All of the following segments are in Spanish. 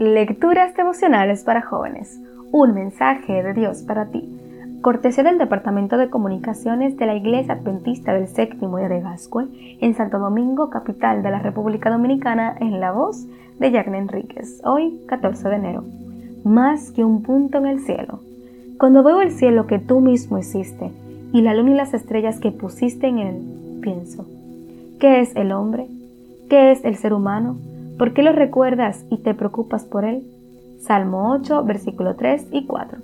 Lecturas devocionales para jóvenes. Un mensaje de Dios para ti. Cortesía del Departamento de Comunicaciones de la Iglesia Adventista del Séptimo de Gascue en Santo Domingo, capital de la República Dominicana, en la voz de Yagna Enríquez. Hoy, 14 de enero. Más que un punto en el cielo. Cuando veo el cielo que tú mismo hiciste y la luna y las estrellas que pusiste en él, pienso, ¿qué es el hombre? ¿Qué es el ser humano? ¿Por qué lo recuerdas y te preocupas por él? Salmo 8, versículo 3 y 4.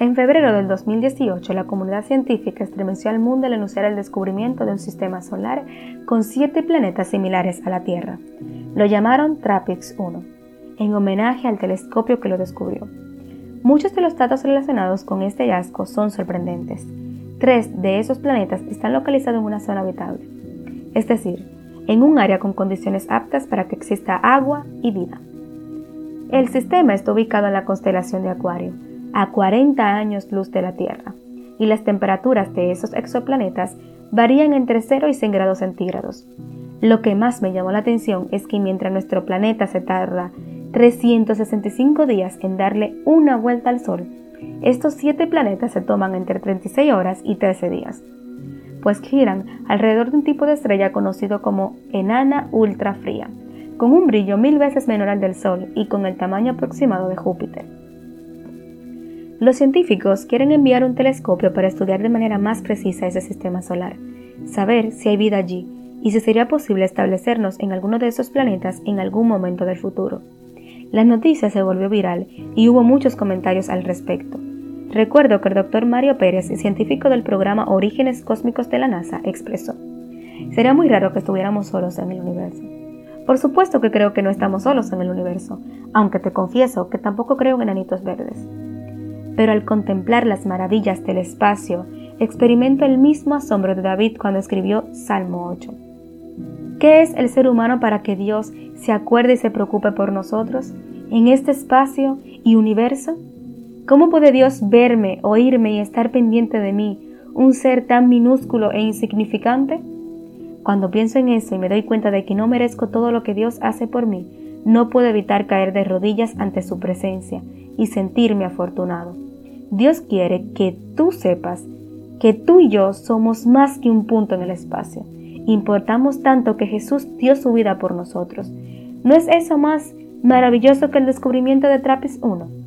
En febrero del 2018, la comunidad científica estremeció al mundo al anunciar el descubrimiento de un sistema solar con siete planetas similares a la Tierra. Lo llamaron TRAPPIST-1, en homenaje al telescopio que lo descubrió. Muchos de los datos relacionados con este hallazgo son sorprendentes. Tres de esos planetas están localizados en una zona habitable, es decir, en un área con condiciones aptas para que exista agua y vida. El sistema está ubicado en la constelación de Acuario, a 40 años luz de la Tierra, y las temperaturas de esos exoplanetas varían entre 0 y 100 grados centígrados. Lo que más me llamó la atención es que mientras nuestro planeta se tarda 365 días en darle una vuelta al Sol, estos siete planetas se toman entre 36 horas y 13 días pues giran alrededor de un tipo de estrella conocido como enana ultrafría, con un brillo mil veces menor al del Sol y con el tamaño aproximado de Júpiter. Los científicos quieren enviar un telescopio para estudiar de manera más precisa ese sistema solar, saber si hay vida allí y si sería posible establecernos en alguno de esos planetas en algún momento del futuro. La noticia se volvió viral y hubo muchos comentarios al respecto. Recuerdo que el doctor Mario Pérez, científico del programa Orígenes Cósmicos de la NASA, expresó, Sería muy raro que estuviéramos solos en el universo. Por supuesto que creo que no estamos solos en el universo, aunque te confieso que tampoco creo en enanitos verdes. Pero al contemplar las maravillas del espacio, experimento el mismo asombro de David cuando escribió Salmo 8. ¿Qué es el ser humano para que Dios se acuerde y se preocupe por nosotros en este espacio y universo? ¿Cómo puede Dios verme, oírme y estar pendiente de mí, un ser tan minúsculo e insignificante? Cuando pienso en eso y me doy cuenta de que no merezco todo lo que Dios hace por mí, no puedo evitar caer de rodillas ante su presencia y sentirme afortunado. Dios quiere que tú sepas que tú y yo somos más que un punto en el espacio. Importamos tanto que Jesús dio su vida por nosotros. ¿No es eso más maravilloso que el descubrimiento de Trappist 1?